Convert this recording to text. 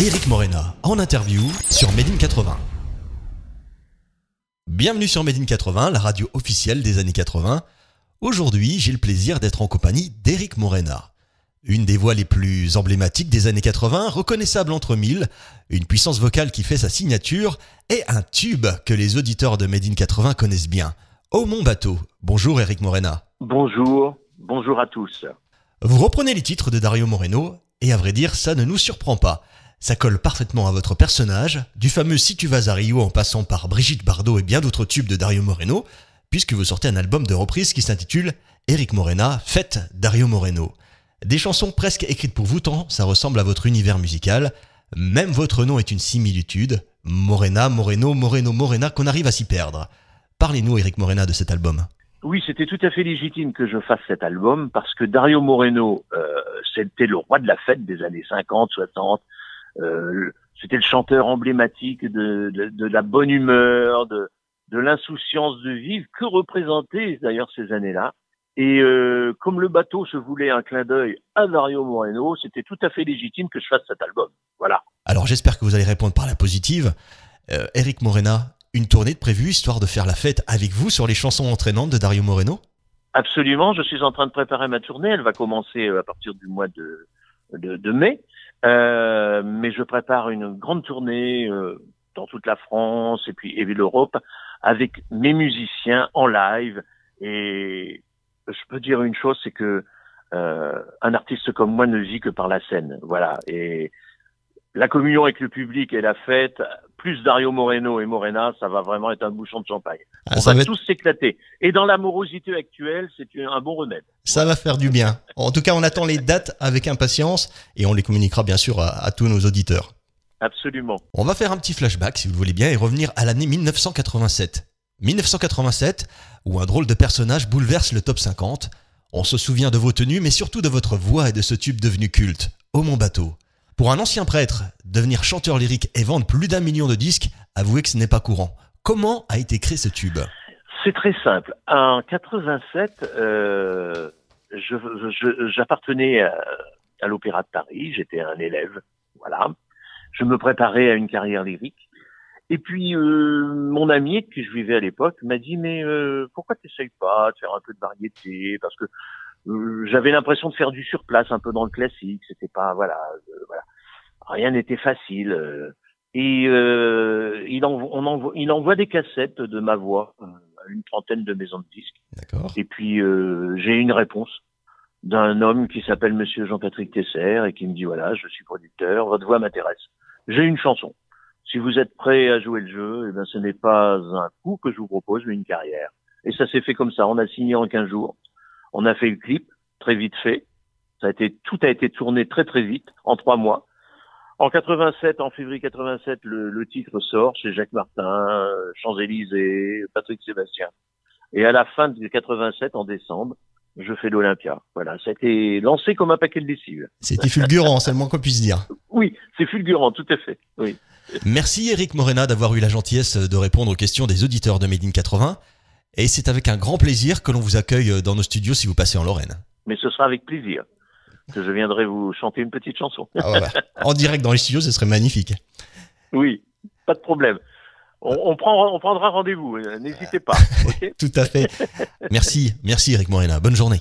Eric Morena en interview sur Made in 80. Bienvenue sur Made in 80, la radio officielle des années 80. Aujourd'hui, j'ai le plaisir d'être en compagnie d'Eric Morena. Une des voix les plus emblématiques des années 80, reconnaissable entre mille, une puissance vocale qui fait sa signature et un tube que les auditeurs de Made in 80 connaissent bien. Oh mon bateau. Bonjour Eric Morena. Bonjour, bonjour à tous. Vous reprenez les titres de Dario Moreno et à vrai dire, ça ne nous surprend pas. Ça colle parfaitement à votre personnage, du fameux Si tu vas à Rio en passant par Brigitte Bardot et bien d'autres tubes de Dario Moreno, puisque vous sortez un album de reprise qui s'intitule Eric Morena, fête Dario Moreno. Des chansons presque écrites pour vous tant ça ressemble à votre univers musical. Même votre nom est une similitude. Morena, Moreno, Moreno, Morena, qu'on arrive à s'y perdre. Parlez-nous, Eric Morena, de cet album. Oui, c'était tout à fait légitime que je fasse cet album parce que Dario Moreno, euh, c'était le roi de la fête des années 50, 60. Euh, c'était le chanteur emblématique de, de, de la bonne humeur, de, de l'insouciance de vivre que représentaient d'ailleurs ces années-là? Et euh, comme le bateau se voulait un clin d'œil à Dario Moreno, c'était tout à fait légitime que je fasse cet album. Voilà. Alors j'espère que vous allez répondre par la positive. Euh, Eric Morena, une tournée de prévue histoire de faire la fête avec vous sur les chansons entraînantes de Dario Moreno? Absolument, je suis en train de préparer ma tournée. Elle va commencer euh, à partir du mois de, de, de mai. Euh, mais je prépare une grande tournée euh, dans toute la France et puis, et l'Europe avec mes musiciens en live. Et je peux dire une chose, c'est que euh, un artiste comme moi ne vit que par la scène. Voilà. Et la communion avec le public et la fête, plus Dario Moreno et Morena, ça va vraiment être un bouchon de champagne. Ah, On ça va va être- tous s'éclater. Et dans l'amorosité actuelle, c'est un bon remède. Ça va faire du bien. En tout cas, on attend les dates avec impatience et on les communiquera bien sûr à, à tous nos auditeurs. Absolument. On va faire un petit flashback, si vous le voulez bien, et revenir à l'année 1987. 1987, où un drôle de personnage bouleverse le top 50. On se souvient de vos tenues, mais surtout de votre voix et de ce tube devenu culte, Au mon bateau. Pour un ancien prêtre, devenir chanteur lyrique et vendre plus d'un million de disques, avouez que ce n'est pas courant. Comment a été créé ce tube? C'est très simple. En 87, euh, je, je- j'appartenais à, à l'Opéra de Paris. J'étais un élève. Voilà. Je me préparais à une carrière lyrique. Et puis, euh, mon ami avec qui je vivais à l'époque m'a dit, mais euh, pourquoi tu n'essayes pas de faire un peu de variété? Parce que j'avais l'impression de faire du surplace, un peu dans le classique. C'était pas, voilà, euh, voilà. Rien n'était facile. euh. Et euh, il, envo- on envoie, il envoie des cassettes de ma voix euh, à une trentaine de maisons de disques. Et puis euh, j'ai une réponse d'un homme qui s'appelle Monsieur Jean-Patrick Tesser et qui me dit voilà, je suis producteur, votre voix m'intéresse. J'ai une chanson. Si vous êtes prêt à jouer le jeu, eh ben ce n'est pas un coup que je vous propose, mais une carrière. Et ça s'est fait comme ça. On a signé en 15 jours. On a fait le clip très vite fait. Ça a été tout a été tourné très très vite en trois mois. En 87, en février 87, le, le titre sort chez Jacques Martin, Champs-Élysées, Patrick Sébastien. Et à la fin de 87, en décembre, je fais l'Olympia. Voilà, ça a été lancé comme un paquet de lessive. C'était fulgurant, c'est le moins qu'on puisse dire. Oui, c'est fulgurant, tout à fait. Oui. Merci Eric Morena d'avoir eu la gentillesse de répondre aux questions des auditeurs de Made in 80. Et c'est avec un grand plaisir que l'on vous accueille dans nos studios si vous passez en Lorraine. Mais ce sera avec plaisir que je viendrai vous chanter une petite chanson. Ah, voilà. En direct dans les studios, ce serait magnifique. Oui, pas de problème. On, on, prend, on prendra rendez-vous, euh, n'hésitez pas. ok Tout à fait. Merci, merci Eric Morena. Bonne journée.